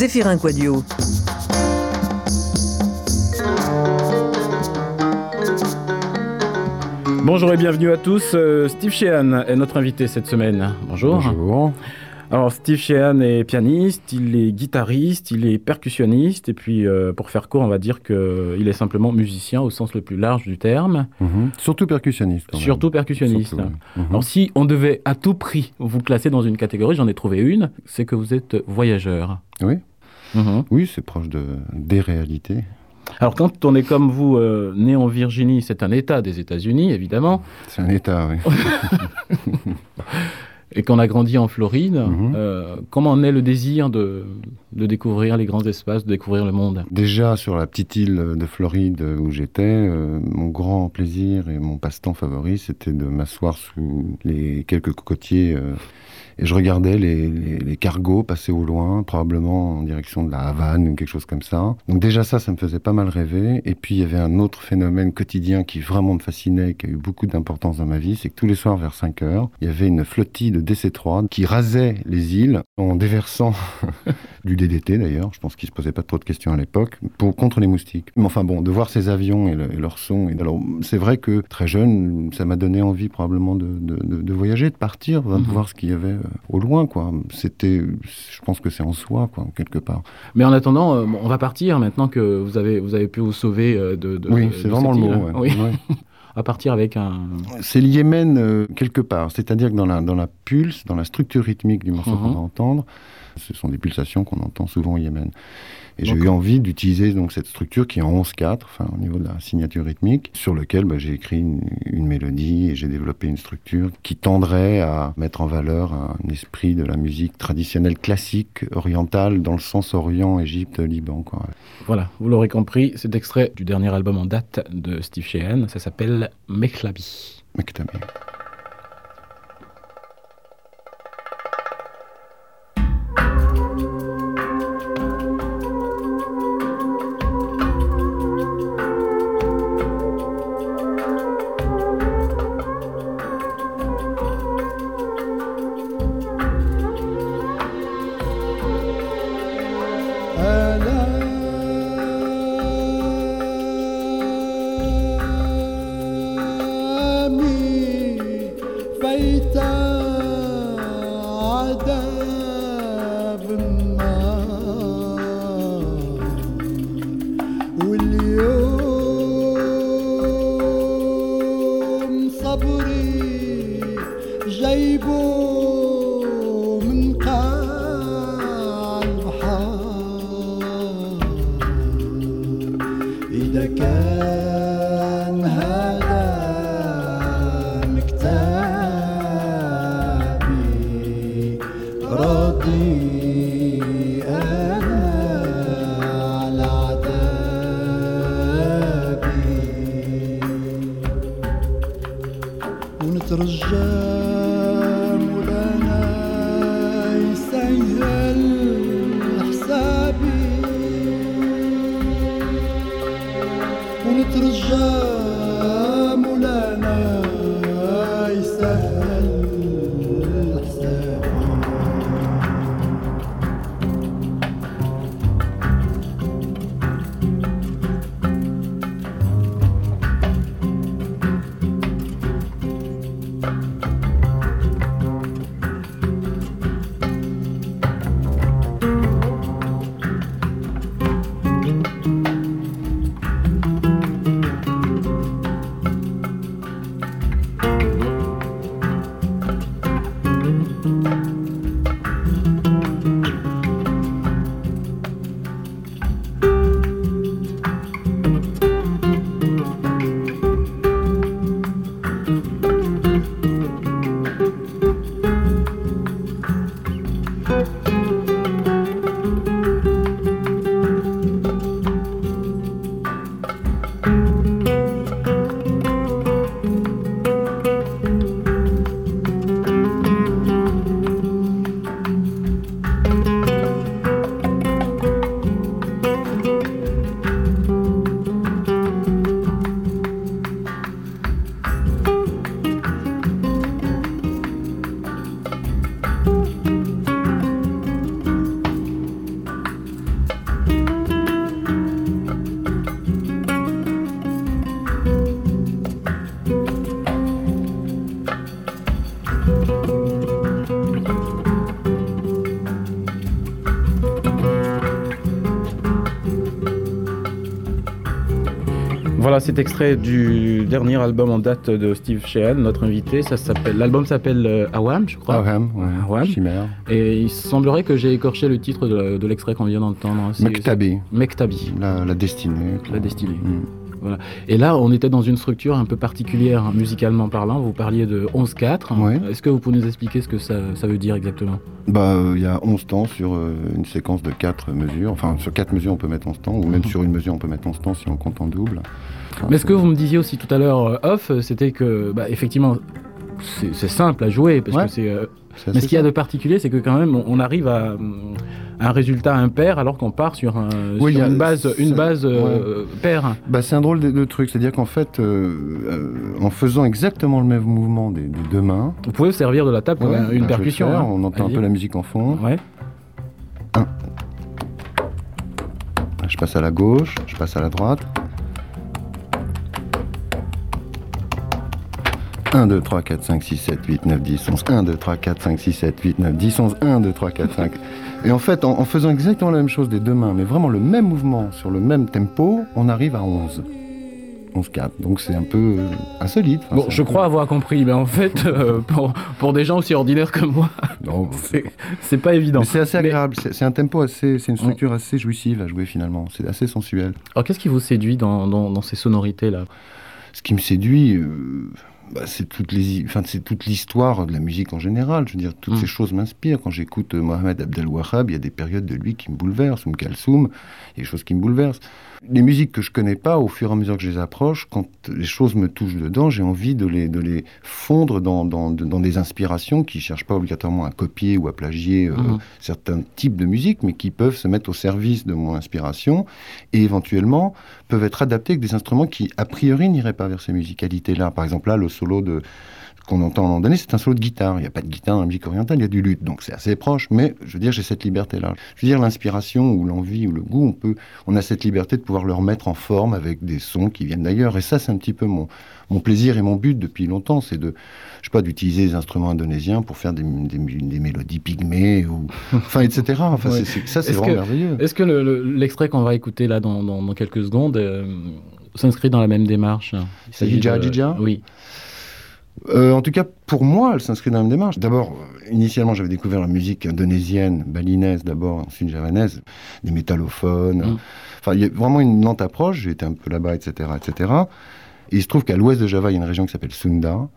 Zéphirin Quadio. Bonjour et bienvenue à tous. Euh, Steve Sheehan est notre invité cette semaine. Bonjour. Bonjour. Alors Steve Sheehan est pianiste, il est guitariste, il est percussionniste et puis euh, pour faire court on va dire qu'il est simplement musicien au sens le plus large du terme. Mhm. Surtout percussionniste. quand même. Surtout percussionniste. Surtout, oui. Mhm. Alors si on devait à tout prix vous classer dans une catégorie, j'en ai trouvé une, c'est que vous êtes voyageur. Oui, Mhm. oui c'est proche de, des réalités. Alors quand on est comme vous, euh, né en Virginie, c'est un État des États-Unis évidemment, C'est un état, oui. et qu'on a grandi en Floride, Mhm. euh, comment naît le désir de, de découvrir les grands espaces, de découvrir le monde? Déjà sur la petite île de Floride où j'étais, euh, mon grand plaisir et mon passe-temps favori, c'était de m'asseoir sous les quelques cocotiers euh, et je regardais les, les- les cargos passer au loin, probablement en direction de la Havane ou quelque chose comme ça. Donc déjà ça, ça me faisait pas mal rêver. Et puis il y avait un autre phénomène quotidien qui vraiment me fascinait, qui a eu beaucoup d'importance dans ma vie, c'est que tous les soirs vers 5 heures, il y avait une flottille de DC-3 qui rasait les îles en déversant du DDT d'ailleurs, je pense qu'il se posait pas trop de questions à l'époque, pour contre les moustiques. Mais enfin bon, de voir ces avions et, le- et leur son, et alors c'est vrai que très jeune, ça m'a donné envie probablement de, de, de- de voyager, de partir, de Mhm. voir ce qu'il y avait euh, au loin, quoi. C'était, je pense que c'est en soi, quoi, quelque part. Mais en attendant, euh, on va partir maintenant que vous avez, vous avez pu vous sauver euh, de, de oui, c'est vraiment le mot. ouais. Oui, Ouais. à partir avec un. C'est le Yémen euh, quelque part, c'est-à-dire que dans la, dans la pulse, dans la structure rythmique du morceau Mhm. qu'on va entendre, ce sont des pulsations qu'on entend souvent au Yémen. Et j'ai eu envie d'utiliser donc cette structure qui est en 11-4, enfin au niveau de la signature rythmique, sur lequel bah, j'ai écrit une, une mélodie et j'ai développé une structure qui tendrait à mettre en valeur un esprit de la musique traditionnelle classique orientale dans le sens Orient, Égypte, Liban. Quoi. Voilà, vous l'aurez compris, c'est extrait du dernier album en date de Steve Sheehan. Ça s'appelle Mechlabi. Mektabi. بتعدى je Voilà, c'est extrait du dernier album en date de Steve Sheehan, notre invité. Ça s'appelle, l'album s'appelle euh, Awam, je crois. Aham, ouais. Awam. Chimère. Et il semblerait que j'ai écorché le titre de, de l'extrait qu'on vient d'entendre. C'est- Mektabi, Mektabi. la, la destinée. La destinée. Mm. Et là, on était dans une structure un peu particulière, hein, musicalement parlant. Vous parliez de 11-4. Ouais. Est-ce que vous pouvez nous expliquer ce que ça, ça veut dire exactement? Bah, euh, il y a 11 temps sur euh, une séquence de 4 mesures. Enfin, sur 4 mesures, on peut mettre 11 temps, ou même Mhm. sur une mesure, on peut mettre 11 temps si on compte en double. Enfin, Mais ce que vous me disiez aussi tout à l'heure euh, off, euh, c'était que, bah, effectivement, c'est simple à jouer, parce Ouais. que c'est. euh, Mais ce qu'il y a de particulier, c'est que quand même, on, arrive à, un résultat impair alors qu'on part sur, un- Oui, une base, une c'est- base euh, paire. Bah, c'est un drôle de, de truc, c'est-à-dire qu'en fait, euh, en faisant exactement le même mouvement des, des deux mains, Vous pouvez vous servir de la table comme ouais, un- bah, une le percussion. faire, hein. on entend un peu la musique en fond. Ouais. Je passe à la gauche, je passe à la droite. 1, 2, 3, 4, 5, 6, 7, 8, 9, 10, 11. 1, 2, 3, 4, 5, 6, 7, 8, 9, 10, 11. 1, 2, 3, 4, 5. Et en fait, en, en faisant exactement la même chose des deux mains, mais vraiment le même mouvement sur le même tempo, on arrive à 11. 11, 4. Donc c'est un peu insolite. Enfin, Bon, je peu- crois avoir compris, mais en fait, euh, pour, pour des gens aussi ordinaires que moi, c'est pas évident. c'est assez Mais- agréable. C'est c'est un tempo assez. C'est une structure assez jouissive à jouer finalement. C'est assez sensuel. Alors, qu'est-ce qui vous séduit dans, dans, dans ces sonorités-là? Ce qui me séduit, euh, bah, c'est toutes les, enfin, c'est toute l'histoire de la musique en général. Je veux dire, toutes Mm. ces choses m'inspirent. Quand j'écoute euh, Mohamed Abdel Wahab, il y a des périodes de lui qui me bouleversent. Ou Kalsoum, il y a des choses qui me bouleversent. Les musiques que je connais pas, au fur et à mesure que je les approche, quand les choses me touchent dedans, j'ai envie de les, de les fondre dans, dans, dans des inspirations qui cherchent pas obligatoirement à copier ou à plagier euh, Mhm. certains types de musique, mais qui peuvent se mettre au service de mon inspiration et éventuellement peuvent être adaptés avec des instruments qui, a priori, n'iraient pas vers ces musicalités-là. Par exemple, là, le solo de qu'on entend à un moment donné, c'est un solo de guitare. Il n'y a pas de guitare dans la musique orientale, il y a du luth. Donc c'est assez proche, mais je veux dire, j'ai cette liberté-là. Je veux dire, l'inspiration ou l'envie ou le goût, on, peut, on a cette liberté de pouvoir le remettre en forme avec des sons qui viennent d'ailleurs. Et ça, c'est un petit peu mon, mon plaisir et mon but depuis longtemps, c'est de, je sais pas, d'utiliser des instruments indonésiens pour faire des, des, des mélodies pygmées, ou, enfin, etc. Enfin, Ouais. c'est- c'est- ça, c'est vraiment que- merveilleux. Est-ce que le- le- l'extrait qu'on va écouter là dans, dans, dans quelques secondes euh, s'inscrit dans la même démarche? Il s'agit de- Oui. Euh, en tout cas, pour moi, elle s'inscrit dans la même démarche. D'abord, euh, initialement, j'avais découvert la musique indonésienne, balinaise d'abord, ensuite javanaise, des métallophones. Mm. Enfin, il y a vraiment une lente approche. J'ai été un peu là-bas, etc., etc. Et il se trouve qu'à l'ouest de Java, il y a une région qui s'appelle Sunda,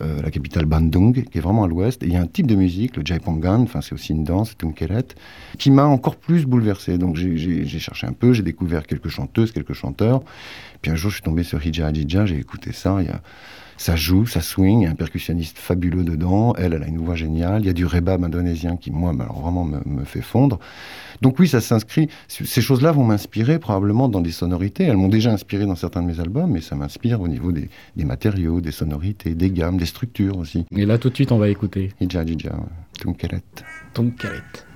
euh, la capitale Bandung, qui est vraiment à l'ouest. Et il y a un type de musique, le jaipongan, enfin c'est aussi une danse, c'est une keret, qui m'a encore plus bouleversé. Donc j'ai- cherché un peu, j'ai découvert quelques chanteuses, quelques chanteurs. Puis un jour, je suis tombé sur Hija Hadija, j'ai écouté ça. Il y a, ça joue, ça swing, il y a un percussionniste fabuleux dedans. Elle, elle a une voix géniale. Il y a du rebab indonésien qui, moi, alors vraiment me, me fait fondre. Donc oui, ça s'inscrit. Ces choses-là vont m'inspirer probablement dans des sonorités. Elles m'ont déjà inspiré dans certains de mes albums, mais ça m'inspire au niveau des, des matériaux, des sonorités, des gammes, des structures aussi. Et là, tout de suite, on va écouter ouais. Tunkeret.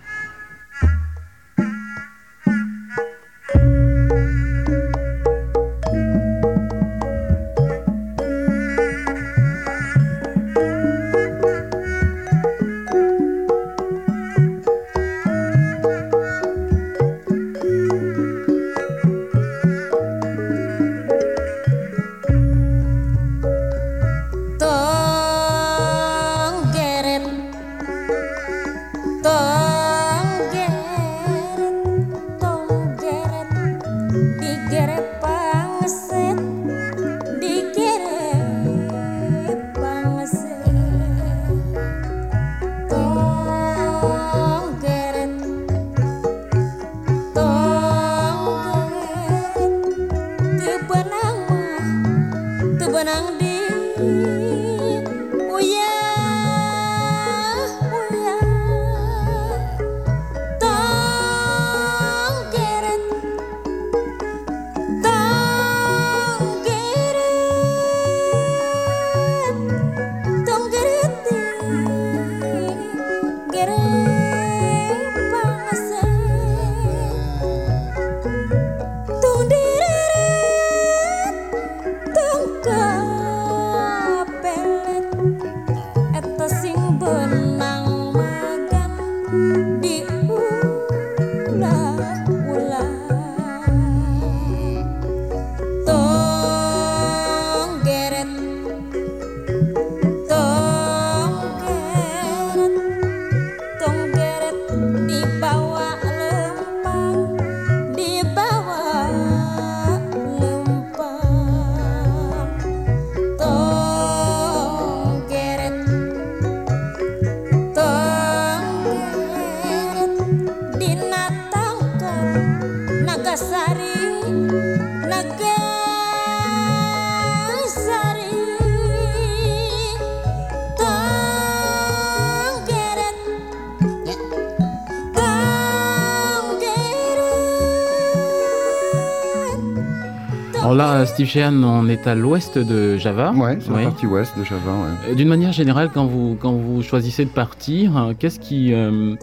Alors là, Steve Sheehan, on est à l'ouest de Java. Ouais, c'est Oui. la partie ouest de Java. ouais. Euh, D'une manière générale, quand vous, quand vous choisissez de partir, euh, qu'est-ce qui, euh,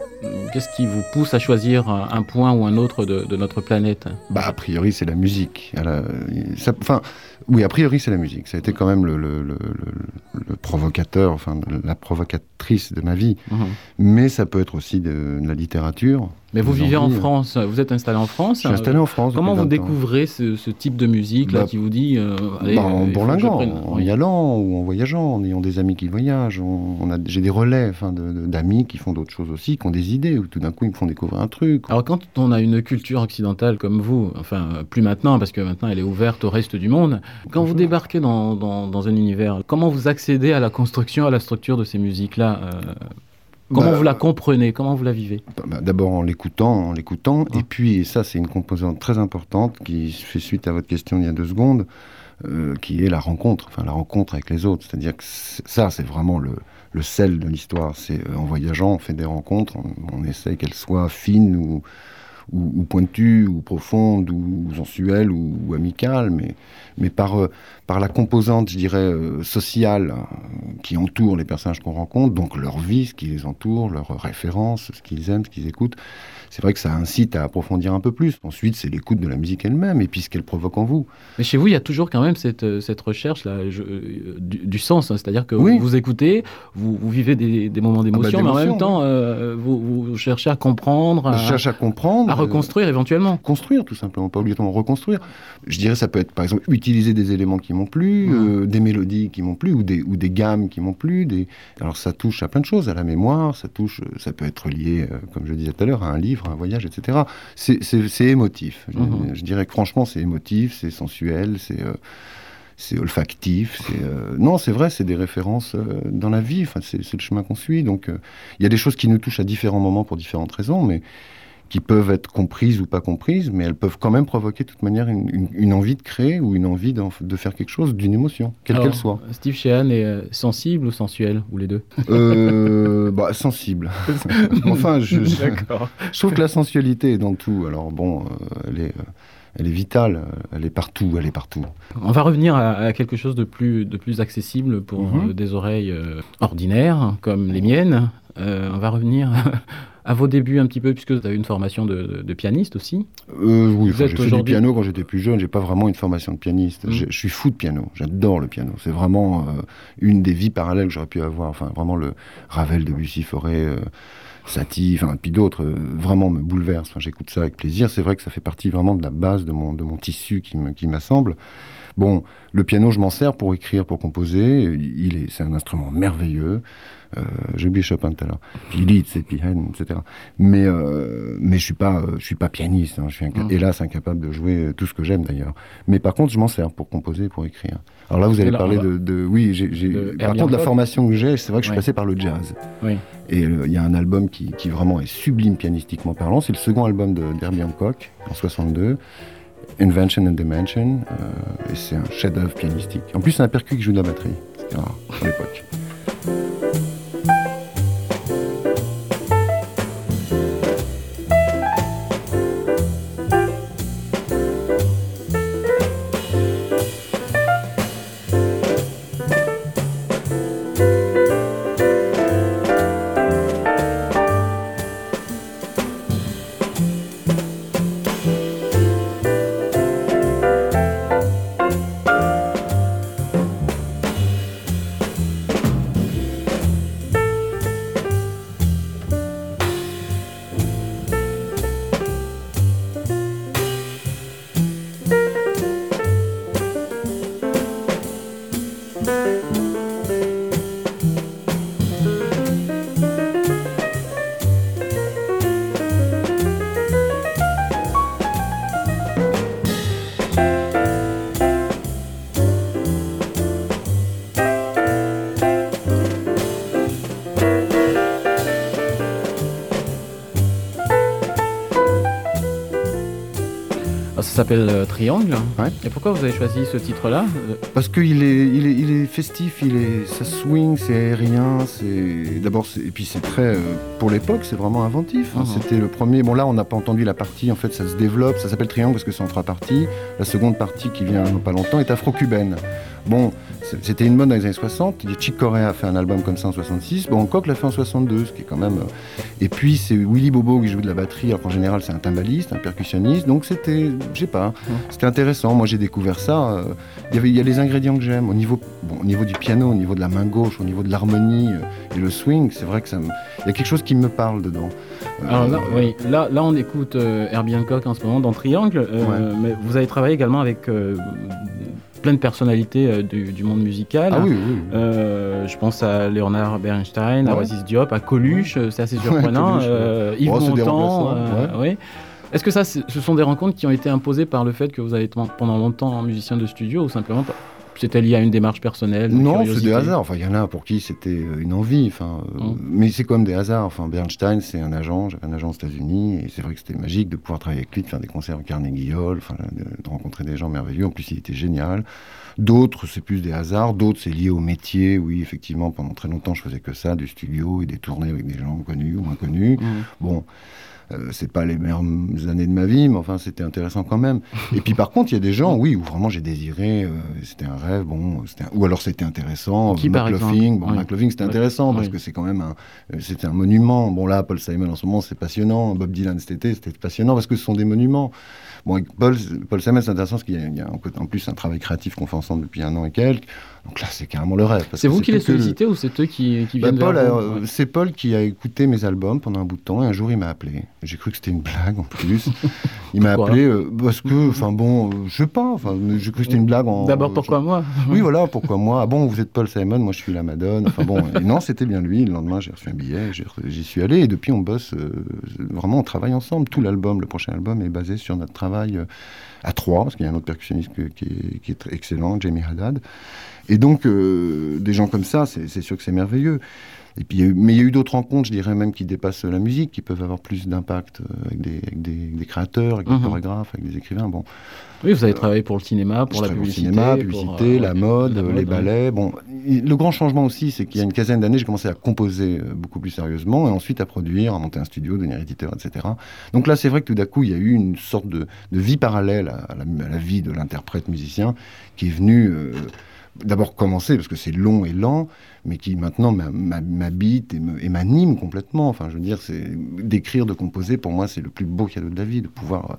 qu'est-ce qui vous pousse à choisir un point ou un autre de, de notre planète? Bah, a priori, c'est la musique. Enfin, oui, a priori, c'est la musique. Ça a été quand même le, le- le- provocateur, enfin, la provocatrice de ma vie. Mhm. Mais ça peut être aussi de, de la littérature. Mais vous vivez en. France, vous êtes installé en France. Je suis installé en France. Comment vous 20 ans. découvrez ce, ce type de musique là Bah, qui vous dit euh, allez, Bah, euh, en je bourlinguant, prenne- en y allant ou en voyageant, en ayant des amis qui voyagent. On, on a, j'ai des relais enfin, de- de- d'amis qui font d'autres choses aussi, qui ont des idées, ou tout d'un coup ils me font découvrir un truc. Alors quand on a une culture occidentale comme vous, enfin euh, plus maintenant parce que maintenant elle est ouverte au reste du monde, quand vous débarquez dans, dans, dans un univers, comment vous accédez à la construction, à la structure de ces musiques-là euh, Comment Bah, vous la comprenez? Comment vous la vivez? Bah, D'abord en l'écoutant, en l'écoutant, Ah. et puis et ça c'est une composante très importante qui fait suite à votre question il y a deux secondes, euh, qui est la rencontre, enfin la rencontre avec les autres. C'est-à-dire que ça c'est vraiment le, le sel de l'histoire. C'est euh, en voyageant, on fait des rencontres, on, on essaie qu'elles soient fines ou, ou, ou pointues, ou profondes, ou sensuelles, ou, ou amicales, mais, mais par, euh, par la composante, je dirais, euh, sociale euh, qui entoure les personnages qu'on rencontre, donc leur vie, ce qui les entoure, leurs références, ce qu'ils aiment, ce qu'ils écoutent. C'est vrai que ça incite à approfondir un peu plus. Ensuite, c'est l'écoute de la musique elle-même et puis ce qu'elle provoque en vous. Mais chez vous, il y a toujours quand même cette, euh, cette recherche là, je- du, du sens, hein. c'est-à-dire que Oui. vous écoutez, vous, vous vivez des, des moments d'émotion, bah, mais en même d'émotion, temps, euh, vous, vous cherchez à comprendre, à, Je cherche à comprendre. à euh, reconstruire éventuellement. construire tout simplement, pas obligatoirement reconstruire. Je dirais ça peut être par exemple utiliser des éléments qui m'ont plu, Mhm. euh, des mélodies qui m'ont plu ou des, ou des gammes qui m'ont plu. Des... Alors ça touche à plein de choses, à la mémoire, ça touche, euh, ça peut être lié, euh, comme je disais tout à l'heure, à un livre, à un voyage, etc. C'est- émotif. Je- Mhm. Je, dirais que franchement c'est émotif, c'est sensuel, c'est c'est olfactif. c'est euh, Non, c'est vrai, c'est des références euh, dans la vie. Enfin, c'est le chemin qu'on suit. Donc euh, il y a des choses qui nous touchent à différents moments pour différentes raisons, mais qui peuvent être comprises ou pas comprises, mais elles peuvent quand même provoquer de toute manière une, une- une envie de créer ou une envie de faire quelque chose, d'une émotion, quelle qu'elle soit. Steve Sheehan est euh, sensible ou sensuel, ou les deux? Euh, bah, sensible. enfin, je, je, D'accord. je trouve que la sensualité est dans tout. Alors bon, euh, elle, est, euh, elle est vitale, elle est partout, elle est partout. On va revenir à, à quelque chose de plus, de plus accessible pour Mhm. euh, des oreilles euh, ordinaires, comme les miennes. Euh, on va revenir à vos débuts un petit peu, puisque vous avez une formation de, de pianiste aussi. Oui, j'ai fait du piano quand j'étais plus jeune. J'ai pas vraiment une formation de pianiste. Mhm. Je suis fou de piano. J'adore le piano. C'est vraiment une des vies parallèles que j'aurais pu avoir. Enfin, vraiment le Ravel, Debussy, Forêt, Satie, enfin, puis d'autres, euh, vraiment me bouleversent. Enfin, j'écoute ça avec plaisir. C'est vrai que ça fait partie vraiment de la base de mon, de mon tissu qui m'assemble. Bon, le piano, je m'en sers pour écrire, pour composer. Il est, c'est un instrument merveilleux. Euh, J'ai oublié Chopin tout à l'heure. Puis Liszt, et puis Haydn, etc. Mais, euh, mais je suis pas, euh, je suis pas pianiste. hein. Je suis inca- Mhm. hélas incapable de jouer tout ce que j'aime d'ailleurs. Mais par contre, je m'en sers pour composer, pour écrire. Alors là, vous allez là, parler on va- de, de- oui, De par contre, la Hancock. formation que j'ai, c'est vrai que je suis Ouais. passé par le jazz. Oui. Et euh, il y a un album qui, qui vraiment est sublime pianistiquement parlant. C'est le second album de d'Herbie Hancock en 62. Invention and Dimension, euh, et c'est un chef-d'œuvre pianistique. En plus, c'est un percu qui joue de la batterie. C'était rare à l'époque. S'appelle euh, Triangle. Ouais. Et pourquoi vous avez choisi ce titre-là? Euh, Parce qu'il est, il est, il est festif, il est, ça swing, c'est aérien, c'est d'abord et puis c'est très euh, pour l'époque, c'est vraiment inventif. hein. Mhm. C'était le premier. Bon là, on n'a pas entendu la partie. En fait, ça se développe. Ça s'appelle Triangle parce que c'est en trois parties. La seconde partie qui vient dans pas longtemps est afro-cubaine. Bon, c'était une mode dans les années 60. Il y a Chick Corea a fait un album comme ça en 66. Bon, Hancock l'a fait en 62, ce qui est quand même. euh, Et puis c'est Willy Bobo qui joue de la batterie. Alors qu'en général, c'est un timbaliste, un percussionniste. Donc c'était, je sais pas, c'était intéressant. Moi, j'ai découvert ça. euh, il y, avait, il y a les ingrédients que j'aime. Au niveau, bon, au niveau du piano, au niveau de la main gauche, au niveau de l'harmonie euh, et le swing, c'est vrai que ça me... Il y a quelque chose qui me parle dedans. Alors là, oui, là, là on écoute euh, Herbie Hancock en ce moment dans Triangle, euh, mais vous avez travaillé également avec plein de personnalités euh, du, du monde musical. Ah oui, oui. oui. Euh, je pense à Leonard Bernstein, à Ouais. Oasis Diop, à Coluche, euh, c'est assez surprenant. Coluche, Yves Oh, Montand, oui. Est-ce que ça, ce sont des rencontres qui ont été imposées par le fait que vous avez été pendant longtemps musicien de studio ou simplement c'était lié à une démarche personnelle une Non, c'est des hasards. Enfin, il y en a pour qui c'était euh, une envie. Enfin, euh, Mm. mais c'est comme des hasards. Enfin, Bernstein, c'est un agent. J'avais un agent aux États-Unis et c'est vrai que c'était magique de pouvoir travailler avec lui, de faire des concerts au Carnegie Hall, enfin, de, rencontrer des gens merveilleux. En plus, il était génial. D'autres, c'est plus des hasards. D'autres, c'est lié au métier. Oui, effectivement, pendant très longtemps, je faisais que ça, du studio et des tournées avec des gens connus ou moins connus. Mhm. Bon, euh, c'est pas les meilleures années de ma vie, mais enfin, c'était intéressant quand même. Et puis, par contre, il y a des gens, oui, où vraiment j'ai désiré, euh, c'était un rêve, bon, un- ou alors c'était intéressant. Qui, McLaughlin, bon, Oui. C'était Oui. intéressant parce que c'est quand même un, euh, c'était un monument. Bon, là, Paul Simon, en ce moment, c'est passionnant. Bob Dylan, cet été, c'était passionnant parce que ce sont des monuments. Bon, avec Paul, Paul Simon, c'est intéressant parce qu'il y a, y en plus un travail créatif qu'on fait ensemble depuis un an et quelques. Donc là, c'est carrément le rêve. C'est vous qui les le- sollicitez ou c'est eux qui, qui bah, viennent Paul, euh, Ouais. c'est Paul qui a écouté mes albums pendant un bout de temps et un jour il m'a appelé. J'ai cru que c'était une blague en plus. il m'a appelé euh, parce que, enfin bon, euh, je sais pas, enfin j'ai cru que c'était une blague. D'abord, pourquoi moi Oui, voilà, pourquoi moi? Ah bon, vous êtes Paul Simon, moi je suis la Madone. Enfin bon, et non, c'était bien lui. Le lendemain, j'ai reçu un billet, j'y suis allé et depuis on bosse, euh, vraiment on travaille ensemble. Tout l'album, le prochain album est basé sur notre travail à trois, parce qu'il y a un autre percussionniste que- qui, est, qui est excellent, Jamie Haddad. Et donc, des gens comme ça, c'est sûr que c'est merveilleux. Et puis, il y a eu- mais il y a eu d'autres rencontres, je dirais même, qui dépassent la musique, qui peuvent avoir plus d'impact euh, avec, des, avec des- des créateurs, avec Mhm. des chorégraphes, avec des écrivains. Bon, Oui, vous avez travaillé pour le cinéma, pour la publicité. cinéma, pour, publicité, euh, la mode, la euh, mode, les ouais. ballets. Bon, le grand changement aussi, c'est qu'il y a une quinzaine d'années, j'ai commencé à composer euh, beaucoup plus sérieusement et ensuite à produire, à monter un studio, devenir éditeur, etc. Donc là, c'est vrai que tout d'un coup, il y a eu une sorte de, de vie parallèle à, à la, à la vie de l'interprète musicien qui est venue euh, d'abord commencer parce que c'est long et lent, mais qui maintenant m'a- m'a- m'habite et me- et m'anime complètement. Enfin, je veux dire, c'est d'écrire, de composer, pour moi, c'est le plus beau cadeau de la vie, de pouvoir euh,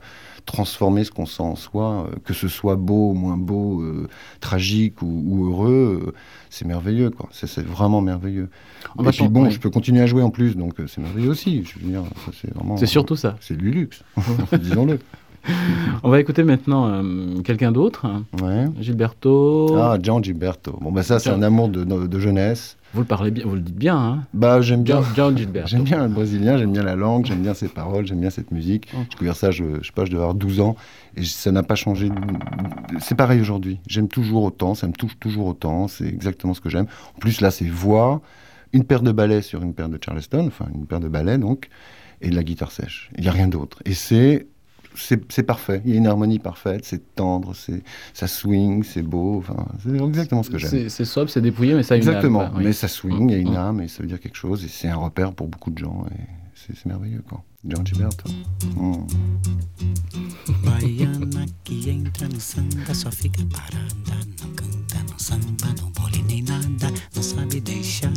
transformer ce qu'on sent en soi, euh, que ce soit beau, moins beau, euh, tragique ou, ou heureux, c'est merveilleux, quoi. C'est vraiment merveilleux. On et puis bon, oui. je peux continuer à jouer en plus, donc c'est merveilleux aussi. Je veux dire, c'est vraiment. C'est surtout ça. C'est du luxe, disons-le. On va écouter maintenant euh, quelqu'un d'autre. Ouais. Gilberto. Ah, Gian Gilberto. Bon, bah ça, c'est un amour de, jeunesse. Vous le parlez bien, vous le dites bien, hein Bah, j'aime bien. Gian, Gilberto. J'aime bien le brésilien, j'aime bien la langue, j'aime bien ses paroles, j'aime bien cette musique. Mm. J'ai découvert ça, je, je sais pas, je devais avoir 12 ans et ça n'a pas changé. C'est pareil aujourd'hui. J'aime toujours autant, ça me touche toujours autant, c'est exactement ce que j'aime. En plus, là, c'est voix, une paire de balais sur une paire de Charleston, enfin une paire de balais donc, et de la guitare sèche. Il n'y a rien d'autre. Et c'est. C'est c'est parfait, il y a une harmonie parfaite, c'est tendre, c'est ça swing, c'est beau, enfin, c'est exactement ce que j'aime. C'est sobre, c'est dépouillé, mais ça a une âme, Exactement, oui. mais ça swing, il y a une Mm. âme et ça veut dire quelque chose et c'est un repère pour beaucoup de gens et c'est c'est merveilleux quoi. John Gilberto. Mm. Baiana que entra no samba só fica parada, não canta, não samba, não bole nem nada, não sabe deixar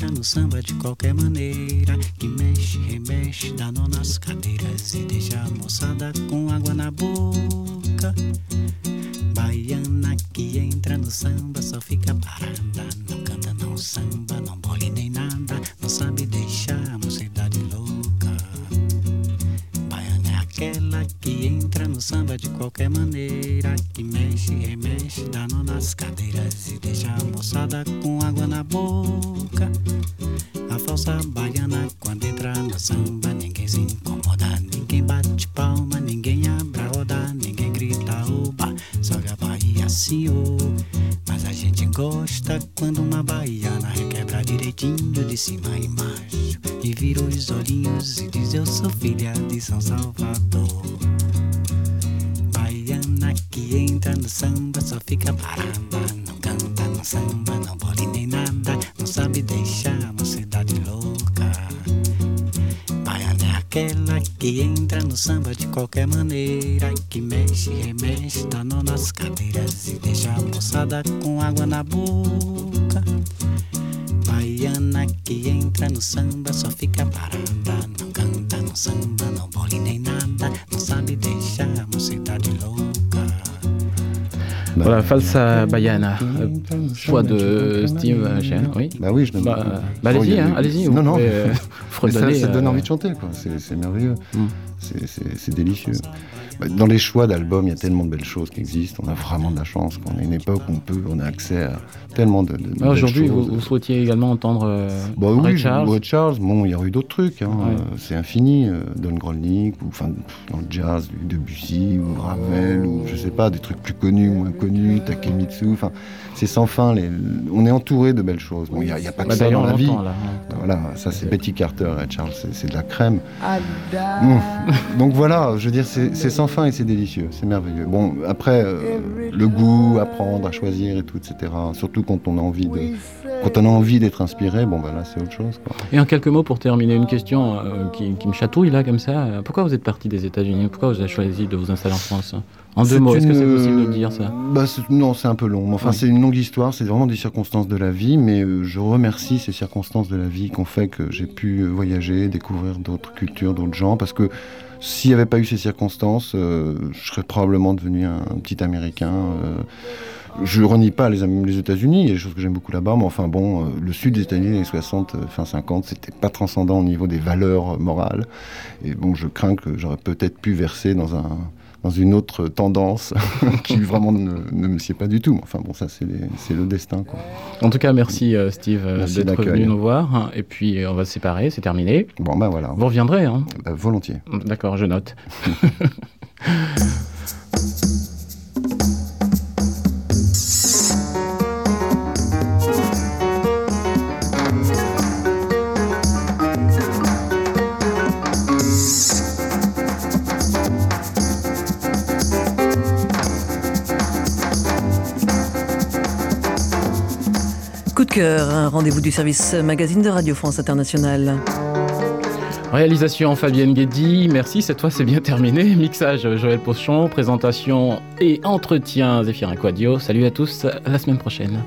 entra no samba de qualquer maneira, que mexe, remexe, dá nó nas cadeiras e deixa a moçada com água na boca. Baiana que entra no samba só fica parada, não canta, não samba, não bole nem nada, não sabe deixar a mocidade louca. Baiana é aquela que entra no samba de qualquer maneira, que mexe, remexe, dá nó nas cadeiras e deixa a moçada com água na boca. A falsa baiana quando entra no samba ninguém se incomoda, ninguém bate palma, ninguém abre a roda, ninguém grita oba, sobe a Bahia assim ô. Mas a gente gosta quando uma baiana requebra direitinho de cima a embaixo, e vira os olhinhos e diz: Eu sou filha de São Salvador. Baiana que entra no samba só fica parada. Não canta, não samba, não pode nem nada. Não sabe deixar a mocidade louca. Baiana é aquela que entra no samba de qualquer maneira. Que mexe, remexe, dá nó nas cadeiras e deixa a moçada com água na boca. Baiana que entra no samba só fica parada. Não canta, não samba, não bole nem nada. Não sabe deixar a mocidade louca. Voilà, Falsa Bayana, euh, choix de Steve Chen, oui. Bah oui, je donne. Bah, euh, bah, allez-y, a hein, allez-y. Non, non. pouvez, euh, Mais ça, ça donne euh, envie de chanter, quoi. C'est c'est merveilleux. Mm. C'est- C'est c'est délicieux. Bah, Dans les choix d'albums, il y a tellement de belles choses qui existent. On a vraiment de la chance. qu'on est une époque où on peut, on a accès à tellement de, de- Aujourd'hui, vous, choses. vous souhaitiez également entendre euh, Bah Ray oui, Charles. Ray Charles. Bon, il y aurait eu d'autres trucs. hein. Ouais. Euh, C'est infini. euh, Don Grolnick, ou enfin dans le jazz, Debussy, ou Ravel, ou je sais pas, des trucs plus connus, moins connus, Takemitsu. Enfin, c'est sans fin. Les... On est entouré de belles choses. Bon, il n'y a, pas que Bah, ça D'ailleurs, dans la vie. là. hein. Voilà, ça c'est Betty Carter, Ray Charles, c'est- de la crème. Mmh. Donc voilà, je veux dire, c'est sans fin et c'est délicieux, c'est merveilleux. Bon, après, euh, le goût, apprendre à choisir et tout, etc. Surtout quand on a envie de, quand on a envie d'être inspiré, bon ben là c'est autre chose. Quoi. Et en quelques mots pour terminer, une question euh, qui, qui me chatouille là comme ça. Euh, Pourquoi vous êtes parti des États-Unis? Pourquoi vous avez choisi de vous installer en France? En deux mots, est-ce que c'est possible de dire ça? bah, Non, c'est un peu long. Enfin, Oui. c'est une longue histoire, c'est vraiment des circonstances de la vie, mais euh, je remercie ces circonstances de la vie qui ont fait que j'ai pu voyager, découvrir d'autres cultures, d'autres gens, parce que s'il n'y avait pas eu ces circonstances, euh, je serais probablement devenu un, petit Américain. euh, je renie pas les, États-Unis, il y a des choses que j'aime beaucoup là-bas, mais enfin bon, euh, le sud des États-Unis, les 60, euh, fin 50, c'était pas transcendant au niveau des valeurs morales. Et bon, je crains que j'aurais peut-être pu verser dans un dans une autre tendance qui vraiment ne, ne me sied pas du tout. Mais Enfin bon, ça c'est le destin. Quoi. En tout cas, merci euh, Steve euh, d'être venu nous voir. Et puis, euh, on va se séparer, c'est terminé. Bon ben voilà, Vous reviendrez, hein Bah, volontiers. D'accord, je note. rendez-vous du service magazine de Radio France Internationale. Réalisation Fabienne Guédy, merci, cette fois c'est bien terminé. Mixage Joël Pochon, présentation et entretien Zéphirin Quadio. Salut à tous, la semaine prochaine.